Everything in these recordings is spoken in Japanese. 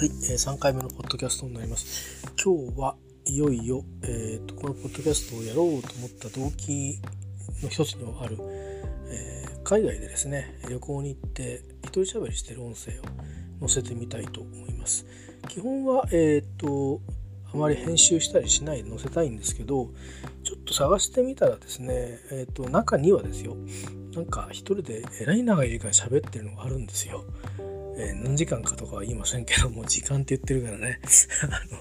はい、えー、3回目のポッドキャストになります。今日はいよいよ、えーと、このポッドキャストをやろうと思った動機の一つでもある、えー、海外でですね旅行に行って一人喋りしてる音声を載せてみたいと思います。基本は、え、ー、とあまり編集したりしないで載せたいんですけどちょっと探してみたらですね、えーと中にはですよなんか一人でえらい長い時間喋ってるのがあるんですよ。えー、何時間かとかは言いませんけども時間って言ってるからね あの、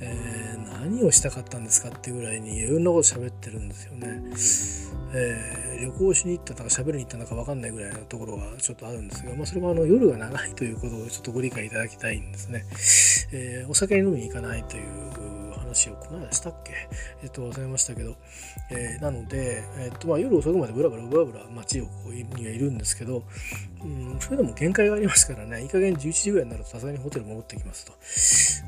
えー、何をしたかったんですかってぐらいにいろんなこと喋ってるんですよね。えー、旅行しに行ったのか喋りに行ったのか分かんないぐらいのところはちょっとあるんですが、まあ、それはあの夜が長いということをちょっとご理解いただきたいんですね。え、お酒に飲みに行かないという話をこの間したっけ？えっと忘れましたけど、えー、なので、えっとまあ、夜遅くまでブラブラブラブラ街をこうにはいるんですけど、うん、それでも限界がありますからね。いい加減11時ぐらいになるとさすがにホテル戻ってきますと。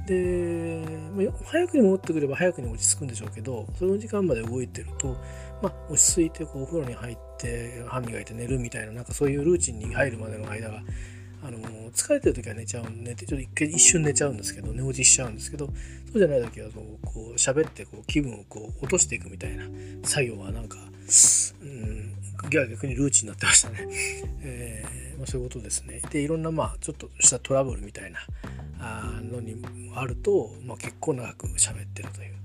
で、まあ、早くに戻ってくれば早くに落ち着くんでしょうけどその時間まで動いてると、まあ、落ち着いてこうお風呂に入って歯磨いて寝るみたいななんかそういうルーチンに入るまでの間があの疲れてる時は寝ちゃう寝てちょっと一回一瞬寝ちゃうんですけど寝落ちしちゃうんですけどそうじゃない時はこうこう喋ってこう気分をこう落としていくみたいな作業はなんか、うん、逆にルーチンになってましたね、えーまあ、そういうことですねでいろんなまあちょっとしたトラブルみたいなあのにあると、まあ、結構長く喋ってるという。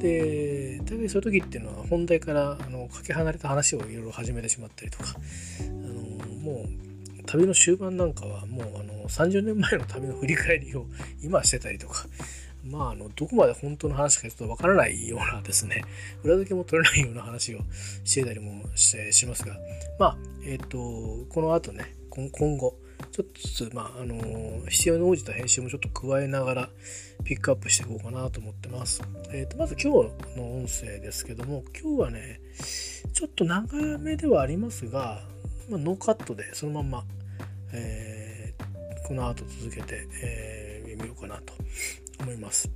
で大概そういう時っていうのは本題からあのかけ離れた話をいろいろ始めてしまったりとかあのもう旅の終盤なんかはもうあの30年前の旅の振り返りを 今してたりとかまあ、あのどこまで本当の話かちょっとわからないようなですね裏付けも取れないような話をしてたりもししますがまあえっ、ー、とこの後ね今後ちょっとずつ、まああの必要に応じた編集もちょっと加えながらピックアップしていこうかなと思ってます。えーと、まず今日の音声ですけども今日はねちょっと長めではありますが、まあ、ノーカットでそのまんまえー、この後続けて、えー、みようかなと思います。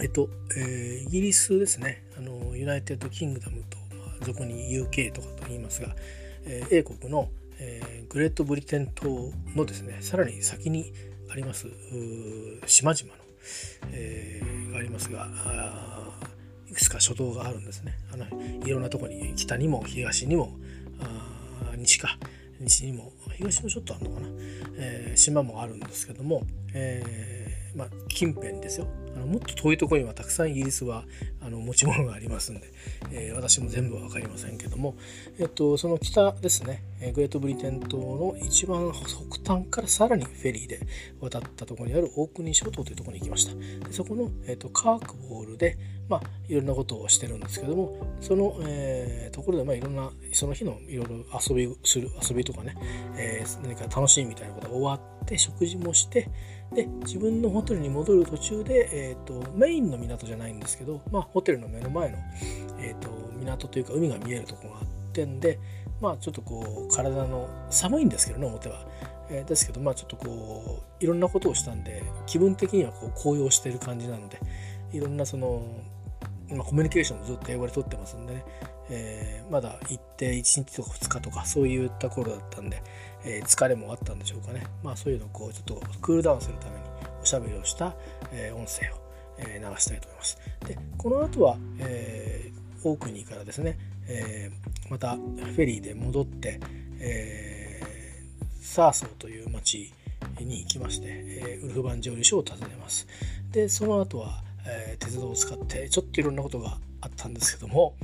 えっと、えー、イギリスですね、あの United Kingdom と、まあ、俗に UK とかと言いますが、えー、英国の、えー、グレートブリテン島のですね、さらに先にあります島々の、えー、がありますが、いくつか諸島があるんですね。あのいろんなとこに北にも東にも西か西にも東もちょっとあるのかな、えー、島もあるんですけども、えー、まあ、近辺ですよ。あのもっと遠いところにはたくさんイギリスはあの持ち物がありますんで、えー、私も全部は分かりませんけども、えっと、その北ですね。グレートブリテン島の一番北端からさらにフェリーで渡ったところにあるオークニー諸島というところに行きました。でそこの、えっと、カークボールでまあ、いろんなことをしてるんですけどもその、えー、ところで、まあ、いろんなその日のいろいろ遊びする遊びとかね、えー、何か楽しいみたいなことが終わって食事もしてで自分のホテルに戻る途中で、えーと、メインの港じゃないんですけど、まあ、ホテルの目の前の、えーと、港というか海が見えるところがあってんでまあちょっとこう体の寒いんですけどね表は。えー、ですけどまあちょっとこういろんなことをしたんで気分的にはこう高揚してる感じなのでいろんなそのまあ、コミュニケーションもずっと英語で取ってますんでね、えー、まだ行って1日とか2日とかそういった頃だったんで、えー、疲れもあったんでしょうかね。まあそういうのをこうちょっとクールダウンするためにおしゃべりをした、えー、音声を、え流したいと思います。で、この後は、えー、オークニーからですね、えまたフェリーで戻って、えサーソーという町に行きまして、えウルフバン蒸留所を訪ねます。で、その後は、えー、鉄道を使ってちょっといろんなことがあったんですけども、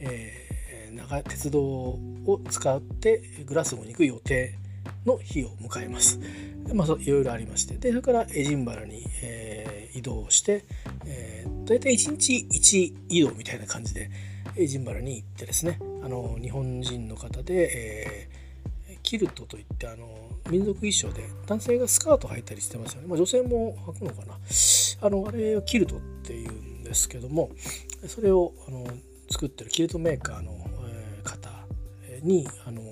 えー、長鉄道を使ってグラスゴーに行く予定の日を迎えます。でまあ、いろいろありまして。でそれからエジンバラに、えー、移動して、えー、大体1日1移動みたいな感じでエジンバラに行ってですねあの日本人の方で、えー、キルトといってあの民族衣装で男性がスカート履いたりしてますよね、まあ、女性も履くのかな。あのあれをキルトっていうんですけどもそれをあの作ってるキルトメーカーの、にあの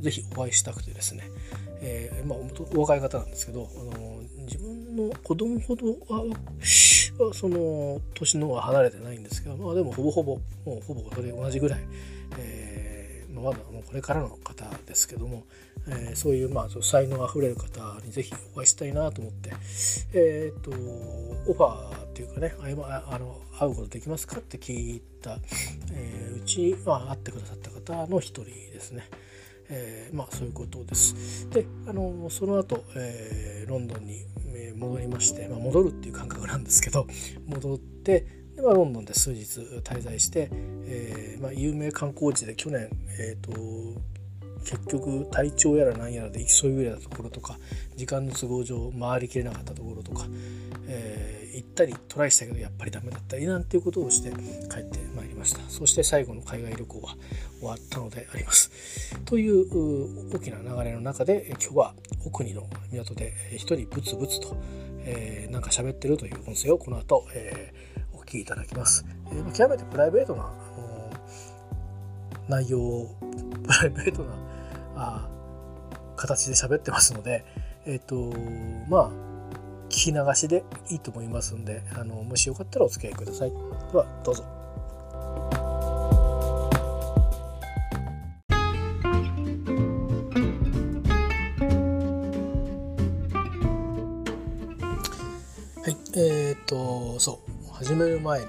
ぜひお会いしたくてですね、えー、まあ、お若い方なんですけどあの自分の子供ほどはその年のは離れてないんですけど、まあ、でもほぼほぼもうほぼそれ同じぐらい、まだもうこれからの方ですけども、えー、そういうまあ才能あふれる方にぜひお会いしたいなと思って、えーと、オファーっていうかねああの会うことできますかって聞いた、えー、うち、まあ、会ってくださった方の一人ですね。えー、まあそういうことです。であのその後、えー、ロンドンに戻りまして、まあ、戻るっていう感覚なんですけど戻ってで、まあ、ロンドンで数日滞在して、えーまあ、有名観光地で去年、えーと、結局体調やら何やらで急いでたところとか時間の都合上回りきれなかったところとか、えー、行ったりトライしたけどやっぱりダメだったりなんていうことをして帰ってまいりました。そして最後の海外旅行は終わったのであります。という大きな流れの中で今日は奥にの港で一人ブツブツと、えー、なんか喋ってるという音声をこの後、えー、きいただきます、えー、極めてプライベートな、あのー、内容 プライベートなあ形で喋ってますのでえっ、ー、とまあ聞き流しでいいと思いますんであのもしよかったらお付き合いください。ではどうぞ。始める前に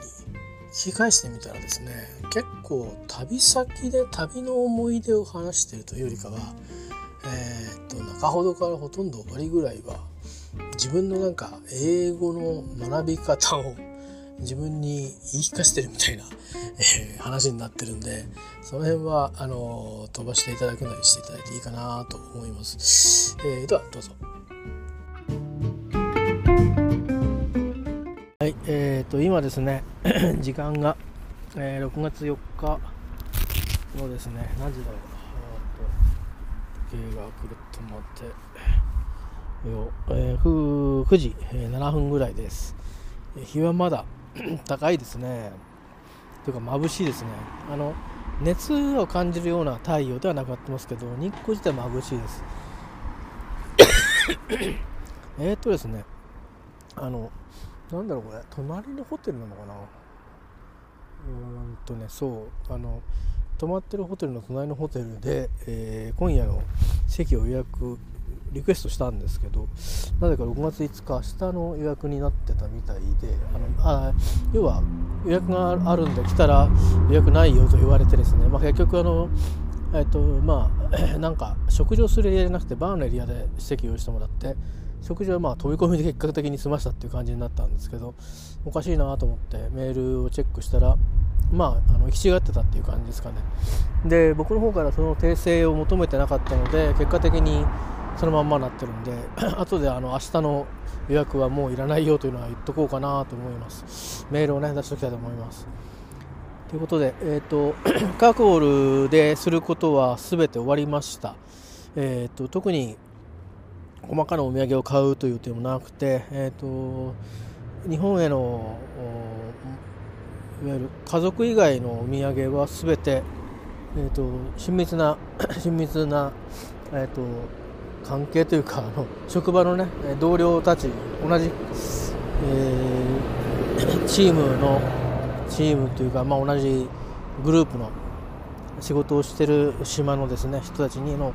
聞き返してみたらですね結構旅先で旅の思い出を話してるというよりかはえっ、と中ほどからほとんど終わりぐらいは自分のなんか英語の学び方を自分に言い聞かせてるみたいな、えー、話になってるんでその辺はあの飛ばしていただくなりしていただいていいかなと思います、えー、ではどうぞ。と、今ですね 時間が、えー、6月4日のですね何時だろう時計がくるっと回ってえー、9時え7分ぐらいです。日はまだ 高いですね。というか眩しいですね。あの熱を感じるような太陽ではなくなってますけど、日光自体眩しいです。えっとですね、あの、なんだろうこれ、隣のホテルなのかな？うーんとね、そう、あの、泊まってるホテルの隣のホテルで、えー、今夜の席を予約リクエストしたんですけどなぜか6月5日明日の予約になってたみたいであのあ要は予約があるんで来たら予約ないよと言われてですね、まあ、結局あのえっとまあ なんか食事をするエリアじゃなくてバーのエリアで席を用意してもらって食事はまあ飛び込みで結果的に済ましたっていう感じになったんですけどおかしいなと思ってメールをチェックしたらまああの行き違ってたっていう感じですかね。で僕の方からその訂正を求めてなかったので結果的にそのまんまなってるんで 後であの明日の予約はもういらないよというのは言っとこうかなと思います。メールをね出しておきたいと思います。ということで、えーと、カークホールですることは全て終わりました、えーと、特に細かなお土産を買うという点もなくて、えーと、日本へのいわゆる家族以外のお土産は全て、えー、と親密な 親密な、えー、と関係というかあの職場のね同僚たち同じ、えー、チームのチームというか、まあ、同じグループの仕事をしてる島のですね人たちにの、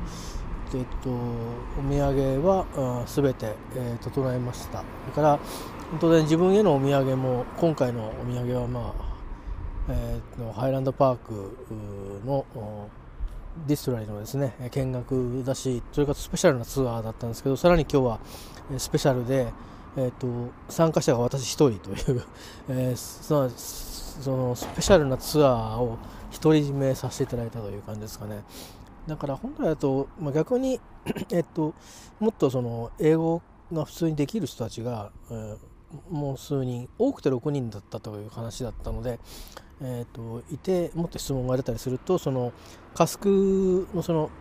えっと、お土産は全て、えー、整えました。それから当然自分へのお土産も今回のお土産はまあ、えー、ハイランドパークの distillery のですね見学だしそれからスペシャルなツアーだったんですけどさらに今日はスペシャルで、えーと、参加者が私1人という、えー、そのスペシャルなツアーを独り占めさせていただいたという感じですかね。だから本来だと、まあ、逆にえっと、もっとその英語が普通にできる人たちが、えー、もう数人多くて6人だったという話だったので、えーと、いてもっと質問が出たりするとそのカスクのその、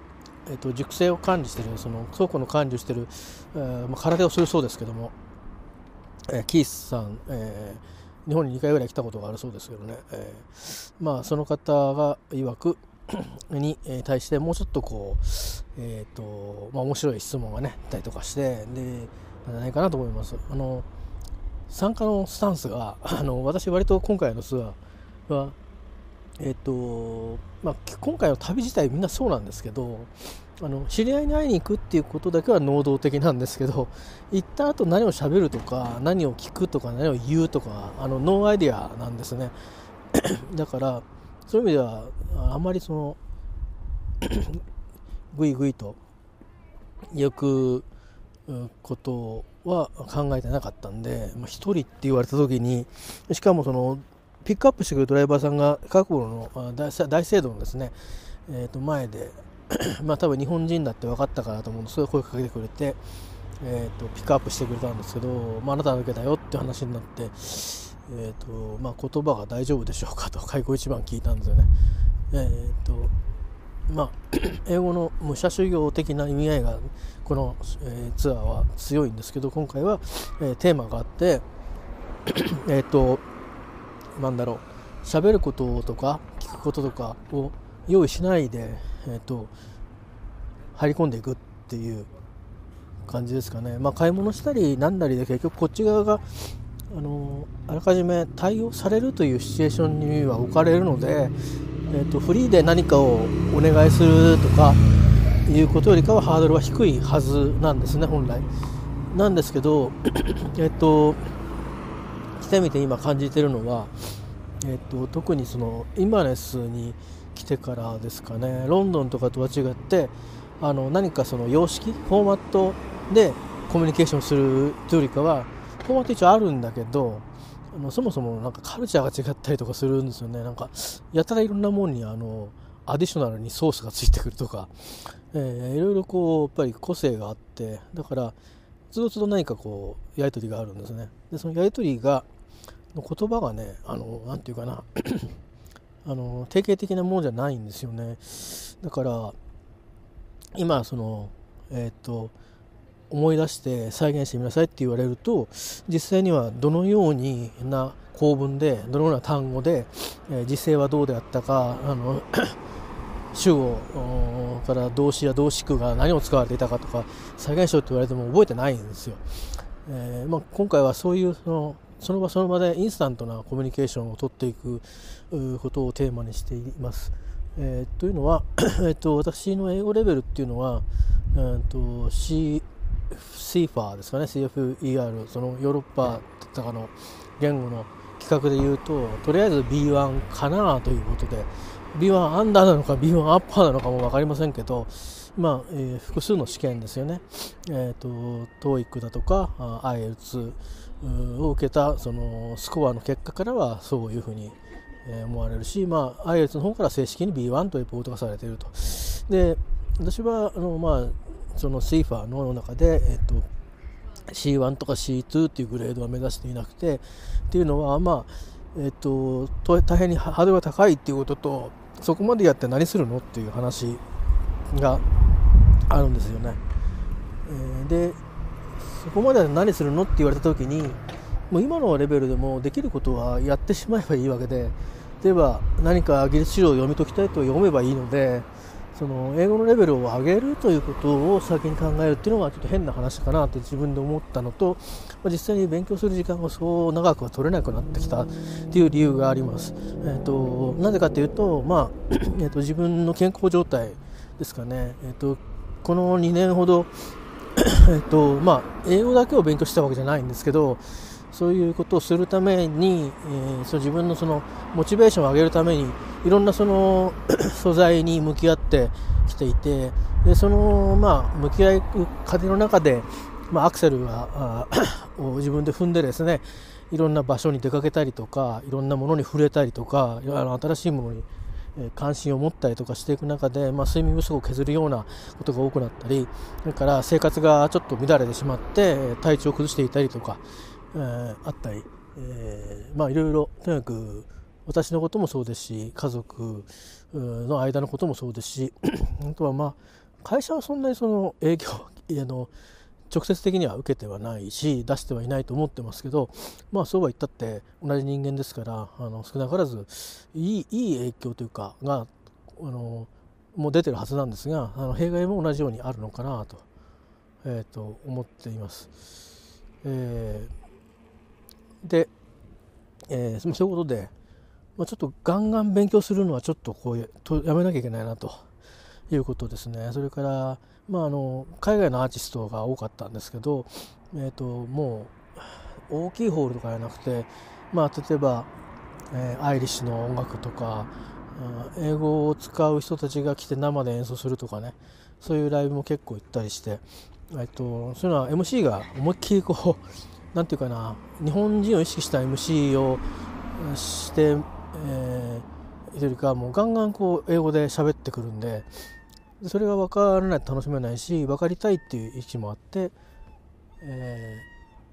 えーと、熟成を管理しているその倉庫の管理をしている、えーまあ、空手をするそうですけども、えー、キースさん、えー、日本に2回ぐらい来たことがあるそうですけどね、えー、まあ、その方が曰く に対してもうちょっとこう、えーとまあ、面白い質問がねたりとかしてでなんじゃないかなと思います。あの参加のスタンスが あの私割と今回のツアーはえっ、とまあ、今回の旅自体みんなそうなんですけどあの知り合いに会いに行くっていうことだけは能動的なんですけど行った後何を喋るとか何を聞くとか何を言うとかあのノーアイデアなんですね だからそういう意味ではあまりそのぐいぐいと行くことは考えてなかったんで、まあ、1人って言われた時にしかもそのピックアップしてくるドライバーさんが過去の大聖堂のですね、えー、と前で まあ多分日本人だって分かったからと思うんですけど声かけてくれて、えーと、ピックアップしてくれたんですけど、まあ、あなただけだよって話になって、えーとまあ、言葉が大丈夫でしょうかと開口一番聞いたんですよね。えーとまあ、英語の武者修行的な意味合いがこの、えー、ツアーは強いんですけど今回は、えー、テーマがあって えっとなんだろう喋ることとか聞くこととかを用意しないで、えーと、入り込んでいくっていう感じですかね、まあ、買い物したりなんだりで結局こっち側があのあらかじめ対応されるというシチュエーションには置かれるので、えーと、フリーで何かをお願いするとかいうことよりかはハードルは低いはずなんですね本来。なんですけど、えっと、来てみて今感じてるのは、えっと、特にそのイマネスに来てからですかねロンドンとかとは違ってあの何かその様式フォーマットでコミュニケーションするというよりかはフォーマット一応あるんだけどあのそもそもなんかカルチャーが違ったりとかするんですよね。なんかやたらいろんなもんにあのアディショナルにソースがついてくるとか、えー、いろいろこうやっぱり個性があって。だからつどつど何かこうやり取りがあるんですね。でそのやり取りがの言葉がねあのなんていうかな。あの定型的なものじゃないんですよね。だから今そのえっ、ー、と思い出して再現してみなさいって言われると実際にはどのようにな構文でどのような単語で、え、時勢はどうであったかあの 主語から動詞や動詞句が何を使われていたかとか再現しろって言われても覚えてないんですよ。えーまあ、今回はそういうそのその場その場でインスタントなコミュニケーションをとっていくことをテーマにしています。えー、というのは、えーと、私の英語レベルっていうのは、えーと、C シーファーですかね CFER そのヨーロッパとかの言語の企画で言うととりあえず B1 かなということで B1 アンダーなのか B1 アッパーなのかも分かりませんけどまあ、えー、複数の試験ですよね、えーと、と TOEIC だとか IELTS を受けたそのスコアの結果からはそういうふうに思われるし、まあ、IELTS の方から正式に B1 というポートがされていると。で私はあの、まあ、その CFA の中で、えっと、C1 とか C2 っていうグレードは目指していなくてっていうのは、まあえっと、大変にハードルが高いっていうこととそこまでやって何するのっていう話があるんですよね。えー、でそこまで何するのって言われた時にもう今のレベルでもできることはやってしまえばいいわけで例えば何か技術資料を読み解きたいと読めばいいのでその英語のレベルを上げるということを先に考えるっていうのはちょっと変な話かなと自分で思ったのとまあ実際に勉強する時間がそう長くは取れなくなってきたっていう理由があります。えーと、なぜかというと,、まあ えーと、自分の健康状態ですかね、えーとこの2年ほど えっとまあ、英語だけを勉強したわけじゃないんですけどそういうことをするために、えー、その自分のそのモチベーションを上げるためにいろんなその 素材に向き合ってきていてでその、まあ、向き合い過程の中で、まあ、アクセルがを 自分で踏んでですねいろんな場所に出かけたりとかいろんなものに触れたりとかあの新しいものに関心を持ったりとかしていく中で、まあ、睡眠不足を削るようなことが多くなったりそれから生活がちょっと乱れてしまって体調を崩していたりとか、えー、あったり、えー、まあいろいろとにかく私のこともそうですし家族の間のこともそうですし あとはまあ会社はそんなにその営業 あの直接的には受けてはないし出してはいないと思ってますけどまあそうは言ったって同じ人間ですからあの少なからずいいいい影響というかがあのもう出てるはずなんですがあの弊害も同じようにあるのかなと,、えー、と思っています。えー、で、えー、そういうことでまあ、ちょっとガンガン勉強するのはちょっとこうとやめなきゃいけないなということですね。それから、まあ、あの海外のアーティストが多かったんですけど、えーと、もう大きいホールとかじゃなくて、まあ、例えば、えー、アイリッシュの音楽とか英語を使う人たちが来て生で演奏するとかねそういうライブも結構行ったりして、えっと、そういうのは MC が思いっきりこう何て言うかな日本人を意識した MC をして、えー、というかもうガンガンこう英語で喋ってくるんでそれが分からないと楽しめないし分かりたいっていう意思もあって、え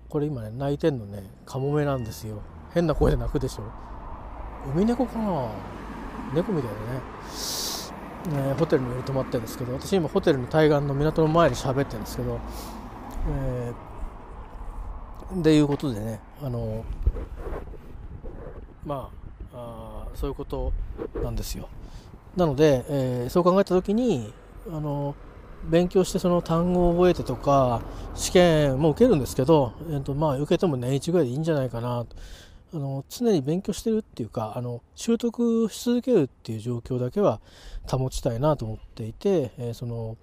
ー、これ今ね泣いてんのねカモメなんですよ。変な声で泣くでしょ。ウミネコかな？猫みたいなね、えー、ホテルに泊まってるんですけど私今ホテルの対岸の港の前で喋ってるんですけど、えー、でいうことでねあのまああそういうことなんですよ。なので、えー、そう考えた時にあの勉強してその単語を覚えてとか試験も受けるんですけど、えーとまあ、受けても年1ぐらいでいいんじゃないかな。とあの常に勉強してるっていうかあの習得し続けるっていう状況だけは保ちたいなと思っていて、えー、その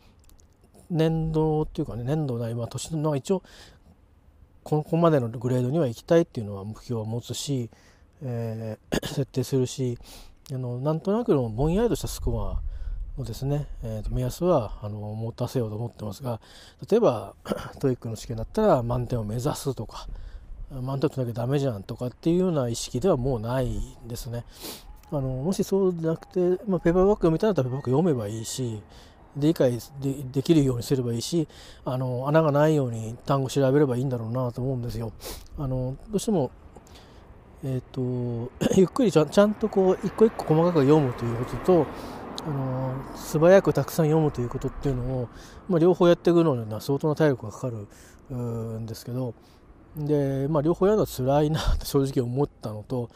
年度っていうかね年度な今年の一応ここまでのグレードには行きたいっていうのは目標を持つし、えー、設定するしあのなんとなくのぼんやりとしたスコアのですね、えー、と目安はあの持たせようと思ってますが例えば TOEIC の試験だったら満点を目指すとか満足なきゃダメじゃんとかっていうような意識ではもうないですね。あのもしそうじゃなくて、まあ、ペーパーバッグ読みたいんだったらペーパーバッグ読めばいいし理解でできるようにすればいいしあの穴がないように単語調べればいいんだろうなと思うんですよ。あのどうしてもえーと、ゆっくりちゃちゃんとこう一個一個細かく読むということとあの素早くたくさん読むということっていうのを、まあ、両方やっていくのには相当な体力がかかるんですけどで、まあ、両方やるのは辛いなって正直思ったのと、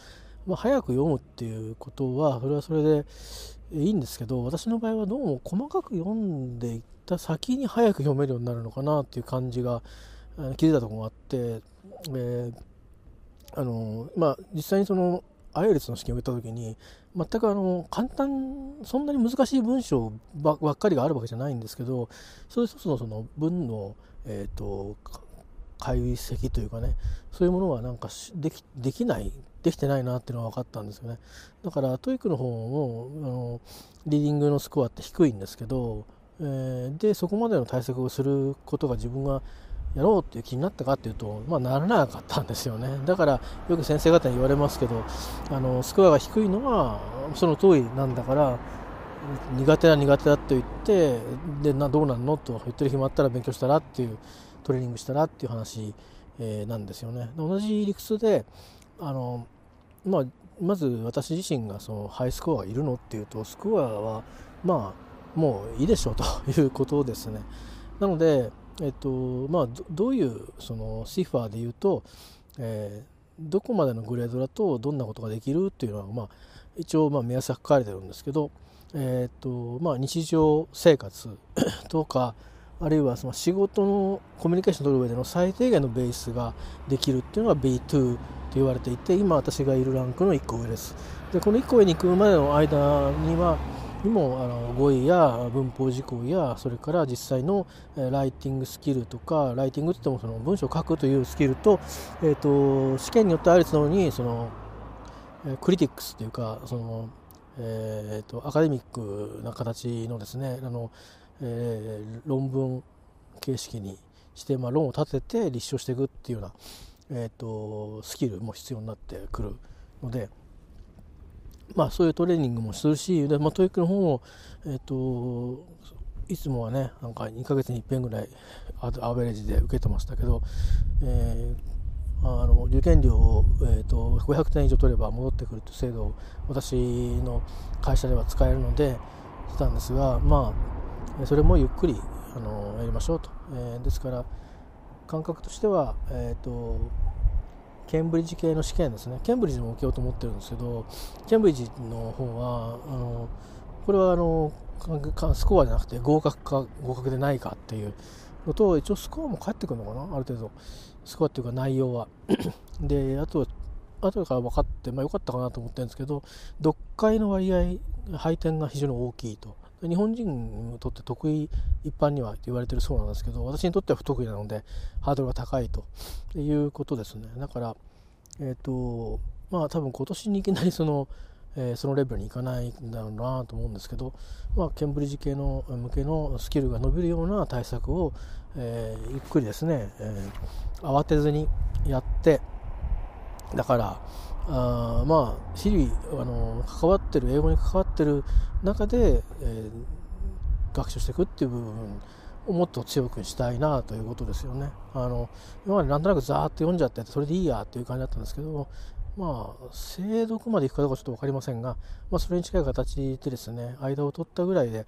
まあ、早く読むっていうことはそれはそれでいいんですけど私の場合はどうも細かく読んでいった先に早く読めるようになるのかなっていう感じが気づいたところがあって、えー、あのまあ、実際にそのアイエルツの試験を受けた時に全くあの簡単そんなに難しい文章ばっかりがあるわけじゃないんですけどそれ一つのその文の、えーと解析というかねそういうものはなんかできできないできてないなっていうのは分かったんですよね。だから TOEIC の方もあのリーディングのスコアって低いんですけど、えー、でそこまでの対策をすることが自分がやろうっていう気になったかっていうと、まあ、ならなかったんですよねだからよく先生方に言われますけどあのスコアが低いのはその通りなんだから苦手だ苦手だと言ってでなどうなんの？と言ってる暇あったら勉強したらっていうトレーニングしたらっていう話、えー、なんですよね。同じ理屈であの、まあ、まず私自身がそのハイスコアがいるのっていうとスコアはまあもういいでしょうということですね。なので、えっとまあ、どういうそのシファーで言うと、えー、どこまでのグレードだとどんなことができるっていうのは、まあ、一応まあ目安が書かれてるんですけど、え、っとまあ、日常生活とか、あるいはその仕事のコミュニケーションを取る上での最低限のベースができるっていうのが B2 と言われていて今私がいるランクの1個上です。でこの1個上に行くまでの間にはにもあの語彙や文法事項やそれから実際のライティングスキルとかライティングって言ってもその文章を書くというスキルと,、えーと、試験によってあるのにその critics というかその、えーとアカデミックな形のですねあのえー、論文形式にして、まあ、論を立てて立証していくっていうような、えーと、スキルも必要になってくるので、まあ、そういうトレーニングもするしで、まあ、 TOEIC の方も、えーと、いつもはねなんか2ヶ月に一遍ぐらいアベレージで受けてましたけど、えー、あの受験料を、えーと、と500点以上取れば戻ってくるという制度を私の会社では使えるのでしたんですがまあそれもゆっくりあのやりましょうと、えー、ですから感覚としては、えーと、ケンブリッジ系の試験ですね。ケンブリッジも受けようと思ってるんですけどケンブリッジの方はあのこれはあのスコアじゃなくて合格か合格でないかっていうのと一応スコアも返ってくるのかなある程度。スコアっていうか内容は。であとは後から分かって、まあ、よかったかなと思ってるんですけど読解の割合配点が非常に大きいと。日本人にとって得意一般には言われてるそうなんですけど私にとっては不得意なのでハードルが高いということですね。だからえっ、ー、とまあ多分今年にいきなりそのえー、そのレベルにいかないんだろうなと思うんですけど、まあ、ケンブリッジ系の向けのスキルが伸びるような対策を、えー、ゆっくりですね、えー、慌てずにやってだからあまあ日々あの関わってる英語に関わってる中で、えー、学習していくっていう部分をもっと強くしたいなということですよね。あの今までなんとなくざーっと読んじゃってそれでいいやっていう感じだったんですけどまあ精読までいくかどうかちょっと分かりませんが、まあ、それに近い形でですね間を取ったぐらいで、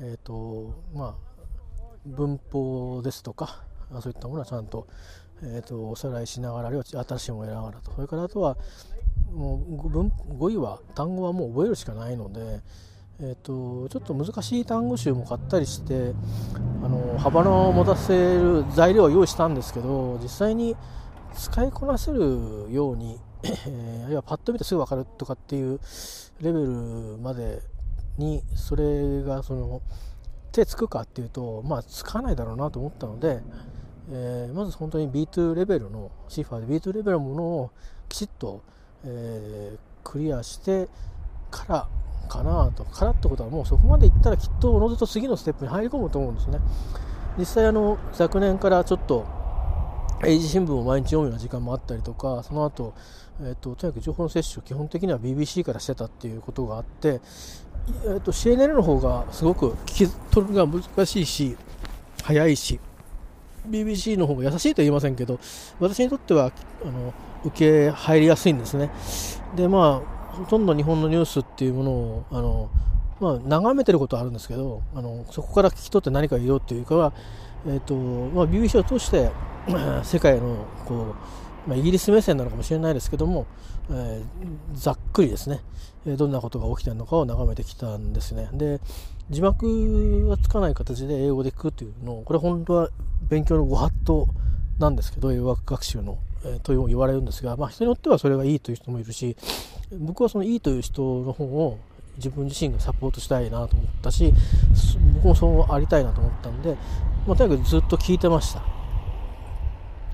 えーとまあ、文法ですとかそういったものはちゃんと,、えーと、おさらいしながらあるいは新しいものをやりながらと。それからあとはもう文語彙は単語はもう覚えるしかないので、えーと、ちょっと難しい単語集も買ったりしてあの幅の持たせる材料を用意したんですけど実際に使いこなせるように、えー、あるいはパッと見てすぐ分かるとかっていうレベルまでにそれがその手つくかっていうとまあつかないだろうなと思ったので、えー、まず本当に B2 レベルのシファーで B2 レベルのものをきちっと、えー、クリアしてからかなと。からってことはもうそこまでいったらきっとおのずと次のステップに入り込むと思うんですね。実際あの昨年からちょっと英字新聞を毎日読むような時間もあったりとかその後、えーと、とにかく情報の摂取を基本的には BBC からしてたっていうことがあって、えーと、CNN の方がすごく聞き取るのが難しいし早いし BBC の方が優しいとは言いませんけど私にとってはあの受け入りやすいんですね。でまあほとんど日本のニュースっていうものをあの、まあ、眺めてることはあるんですけどあのそこから聞き取って何か言おうっていうかは、えーとまあ、BBC を通して 世界のこう、まあ、イギリス目線なのかもしれないですけども、えー、ざっくりですね。えどんなことが起きてるのかを眺めてきたんですね。で字幕がつかない形で英語で聞くっていうのをこれ本当は勉強のご法度なんですけど英語学習の、えー、と言われるんですが、まあ、人によってはそれがいいという人もいるし僕はそのいいという人の方を自分自身がサポートしたいなと思ったし僕もそうありたいなと思ったんで、まあ、とにかくずっと聞いてました、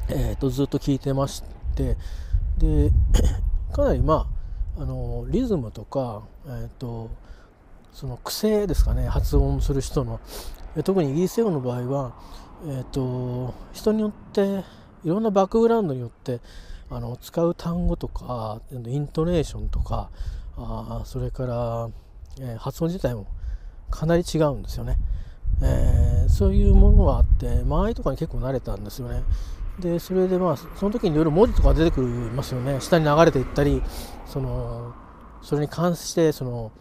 えーと、ずっと聞いてましてで かなりまああのリズムとか、えーとその癖ですかね発音する人の特にイギリス英語の場合は、えーと、人によっていろんなバックグラウンドによってあの使う単語とかイントネーションとかあそれから、えー、発音自体もかなり違うんですよね、えー、そういうものがあって間合いとかに結構慣れたんですよね。でそれでまあその時にいろいろ文字とか出てくるますよね。下に流れていったりそのそれに関してその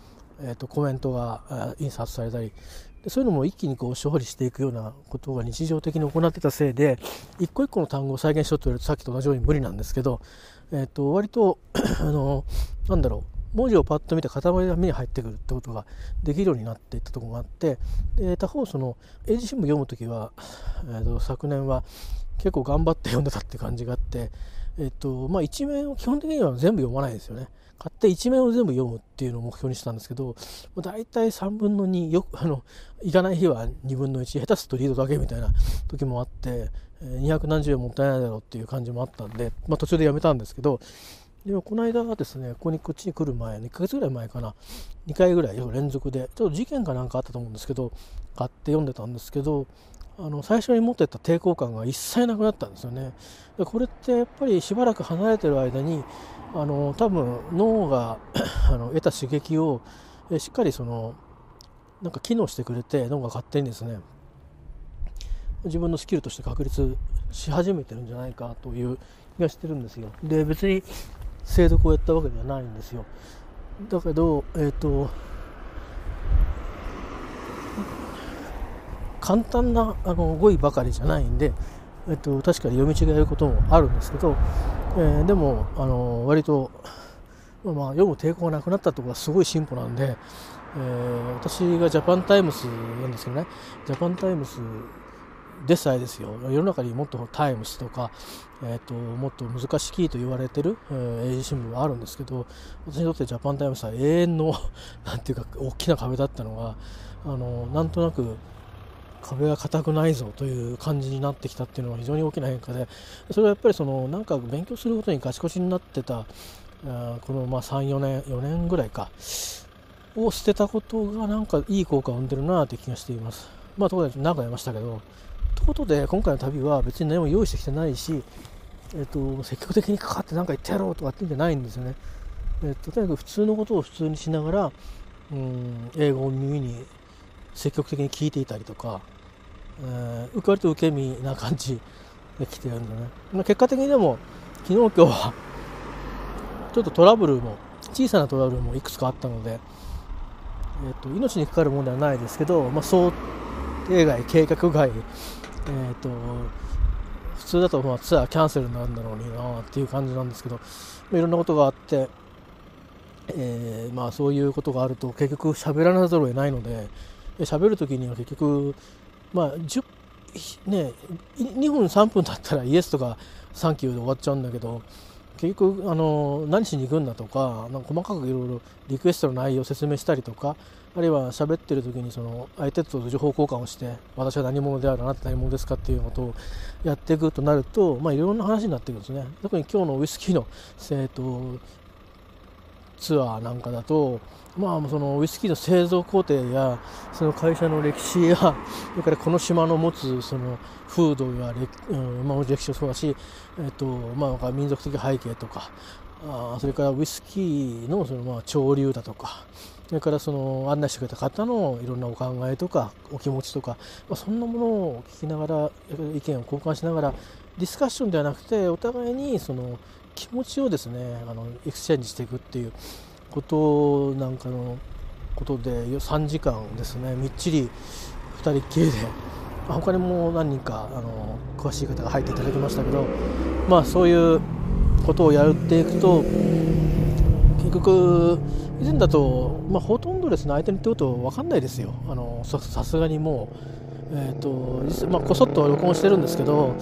えーと、コメントが印刷されたり。でそういうのも一気にこう処理していくようなことが日常的に行ってたせいで一個一個の単語を再現しようと言われるとさっきと同じように無理なんですけど、えーと、割と あのなんだろう。文字をパッと見て塊が目に入ってくるってことができるようになっていったところがあってで他方その英字新聞読む時は、えーと、昨年は結構頑張って読んでたって感じがあって、えーとまあ、一面を基本的には全部読まないですよね。買って一面を全部読むっていうのを目標にしたんですけど大体3分の2よく あの行かない日は2分の1下手するとリードだけみたいな時もあって200何十円もったいないだろうっていう感じもあったんで、まあ、途中でやめたんですけどでもこの間はですねここにこっちに来る前1ヶ月ぐらい前かな2回ぐらい連続でちょっと事件かなんかあったと思うんですけど買って読んでたんですけどあの最初に持ってた抵抗感が一切なくなったんですよね。でこれってやっぱりしばらく離れてる間にあの多分脳が あの得た刺激をえしっかりそのなんか機能してくれて脳が勝手にですね自分のスキルとして確立し始めてるんじゃないかという気がしてるんですよ。で別に精読をやったわけではないんですよ。だけどえっ、ー、と簡単なあの語彙ばかりじゃないんで、えっと、確かに読み違えることもあるんですけど、えー、でもあの割と、まあ、読む抵抗がなくなったところはすごい進歩なんで、えー、私がジャパンタイムスなんですけどねジャパンタイムスでさえですよ。世の中にもっとタイムスとか、えーと、もっと難しいと言われてる、えー、英字新聞はあるんですけど私にとってジャパンタイムスは永遠の なんていうか大きな壁だったのがあのなんとなく壁が硬くないぞという感じになってきたっていうのは非常に大きな変化でそれはやっぱりそのなんか勉強することにガチコチになってたこの34年4年ぐらいかを捨てたことがなんかいい効果を生んでるなという気がしています。まあ、ところで何かやりましたけど、ということで今回の旅は別に何も用意してきてないし、えっと、積極的にかかって何か言ってやろうとかってんじゃないんですよね。えっと、とにかく普通のことを普通にしながら、うん、英語を耳に積極的に聞いていたりとか、えー、割と受け身な感じで来てるんだね。まあ、結果的にでも、昨日今日は、ちょっとトラブルも、小さなトラブルもいくつかあったので、えーと、命にかかるものではないですけど、まあ、想定外、計画外、えーと、普通だとまあツアーキャンセルになるんだろうになっていう感じなんですけど、まあ、いろんなことがあって、えー、まあ、そういうことがあると結局喋らなざるを得ないので喋る時には結局、まあ10ね、2分3分だったらイエスとかサンキューで終わっちゃうんだけど結局あの何しに行くんだとかなんか細かくいろいろリクエストの内容を説明したりとかあるいは喋ってる時にその相手と情報交換をして私は何者であるあなた何者ですかっていうことをやっていくとなると、まあ、いろんな話になっていくんですね。特に今日のウイスキーの、えーとツアーなんかだと、まあ、そのウイスキーの製造工程やその会社の歴史や それからこの島の持つその風土や歴,、うんまあ、歴史もそうだし、えっとまあ、民族的背景とかあそれからウイスキーのそのまあ潮流だとかそれからその案内してくれた方のいろんなお考えとかお気持ちとか、まあ、そんなものを聞きながら意見を交換しながらディスカッションではなくてお互いにその気持ちをですねあの exchange していくっていうことなんかのことで3時間ですねみっちり2人っきりで他にも何人かあの詳しい方が入っていただきましたけどまあそういうことをやっていくと結局以前だと、まあ、ほとんどですね相手の言ってること分かんないですよ。あのさすがにもう、えーとまあ、こそっと録音してるんですけど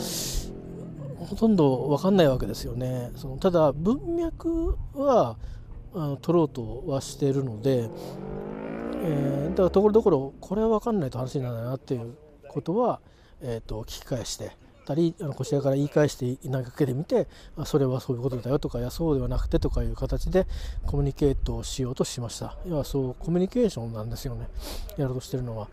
ほとんど分かんないわけですよね。そのただ文脈はあの取ろうとはしてるので、えー、だからところどころこれは分かんないと話にならないなっていうことは、えーと、聞き返してたりあのこちらから言い返していないだけで見てあそれはそういうことだよとかいやそうではなくてとかいう形でコミュニケートをしようとしました。要はそうコミュニケーションなんですよね。やろうとしてるのは。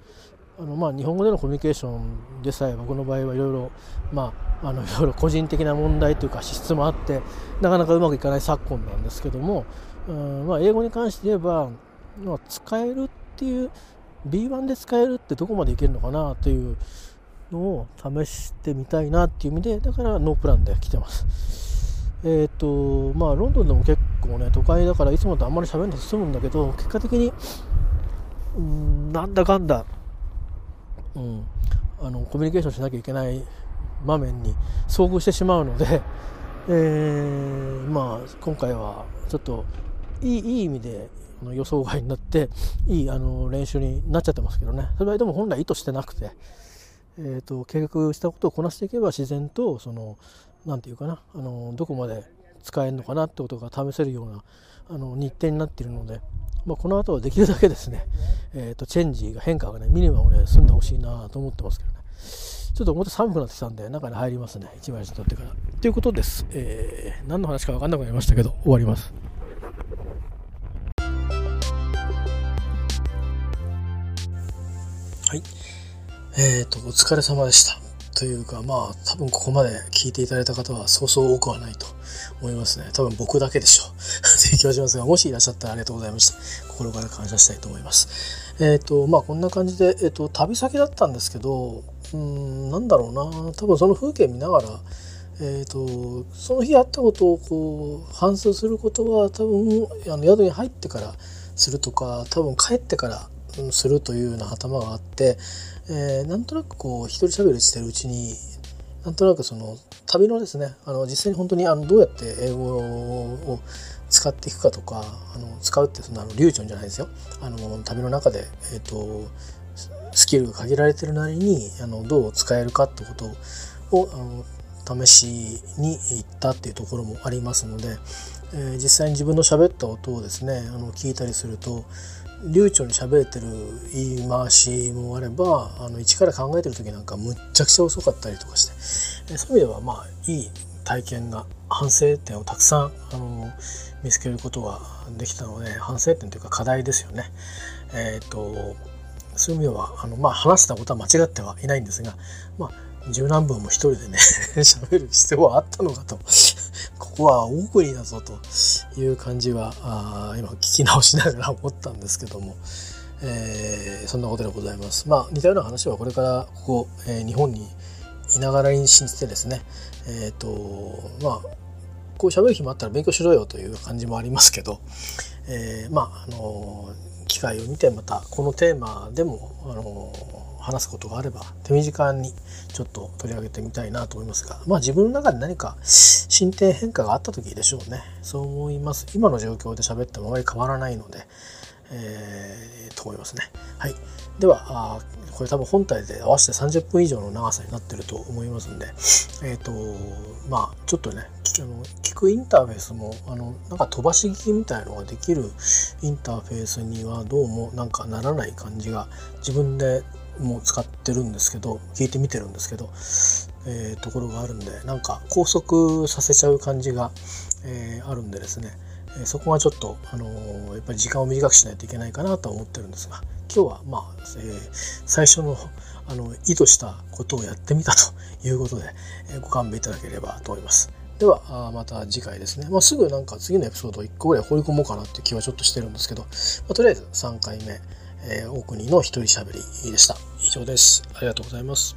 あのまあ日本語でのコミュニケーションでさえ僕の場合はいろいろまああのいろいろ 個人的な問題というか資質もあってなかなかうまくいかない昨今なんですけどもうんまあ英語に関して言えば、まあ、使えるっていう B1 で使えるってどこまでいけるのかなというのを試してみたいなっていう意味でだからノープランで来てます。えっ、ー、とまあロンドンでも結構ね都会だからいつもとあんまり喋るの進むんだけど結果的にうんなんだかんだ、うん、あのコミュニケーションしなきゃいけない場面に遭遇してしまうので、えー、まあ今回はちょっといいいい意味で予想外になっていいあの練習になっちゃってますけどね。それはでも本来意図してなくて、えーと、計画したことをこなしていけば自然とその何て言うかなあのどこまで使えるのかなってことが試せるようなあの日程になっているので、まあ、この後はできるだけですね、えーと、チェンジが変化がねミニマムで済んでほしいなと思ってますけどねちょっと表寒くなってきたんで中に入りますね1枚に撮ってからということです、えー、何の話か分かんなくなりましたけど終わりますはい。えっ、ー、と、お疲れ様でした。というか、まあ、多分ここまで聞いていただいた方はそうそう多くはないと思いますね。多分僕だけでしょう。という気はしますが、もしいらっしゃったらありがとうございました。心から感謝したいと思います。えっ、ー、と、まあ、こんな感じで、え、ー、と、旅先だったんですけど、うん、なんだろうな。多分その風景見ながら、えーと、その日あったことをこう反芻することは多分あの宿に入ってからするとか多分帰ってからするというような頭があって、えー、なんとなくこう一人喋りしてるうちになんとなくその旅のですねあの実際に本当にあのどうやって英語を使っていくかとかあの使うってそのあの流暢じゃないですよ。あの旅の中で、えーと、スキルが限られてるなりにあのどう使えるかってことをあの試しに行ったっていうところもありますので、えー、実際に自分の喋った音をですねあの聞いたりすると流暢に喋れてる言い回しもあればあの一から考えてる時なんかむっちゃくちゃ遅かったりとかしてそういう意味ではまあいい体験が反省点をたくさんあの見つけることができたので反省点というか課題ですよね。えっ、ー、とそういう意味ではあの、まあ、話したことは間違ってはいないんですが、まあ、十何分も一人でね 喋る必要はあったのかとここは大国だぞという感じはあ今聞き直しながら思ったんですけども、えー、そんなことでございます。まあ似たような話はこれからここ、えー、日本にいながらに信じてですねえっ、ー、とまあこう喋る暇あったら勉強しろよという感じもありますけど、えー、まああの機会を見てまたこのテーマでもあの話すことがあれば手短にちょっと取り上げてみたいなと思いますがまあ自分の中で何か進展変化があった時でしょうね。そう思います。今の状況で喋ってもあまり変わらないので、えー、と思いますね。はい。ではあこれ多分本体で合わせて30分以上の長さになってると思いますんでえっ、ー、とまあちょっとねあの聞くインターフェースもあのなんか飛ばし聞きみたいのができるインターフェースにはどうもなんかならない感じが自分でも使ってるんですけど聞いてみてるんですけど、えー、ところがあるんでなんか拘束させちゃう感じが、えー、あるんでですね、え、そこはちょっと、あのー、やっぱり時間を短くしないといけないかなとは思ってるんですが今日はまあ、えー、最初のあの意図したことをやってみたと いうことで、え、ご勘弁いただければと思います。ではまた次回ですね、まあ、すぐなんか次のエピソード1個ぐらい放り込もうかなっていう気はちょっとしてるんですけど、まあ、とりあえず3回目、えー、大国の一人喋りでした。以上です。ありがとうございます。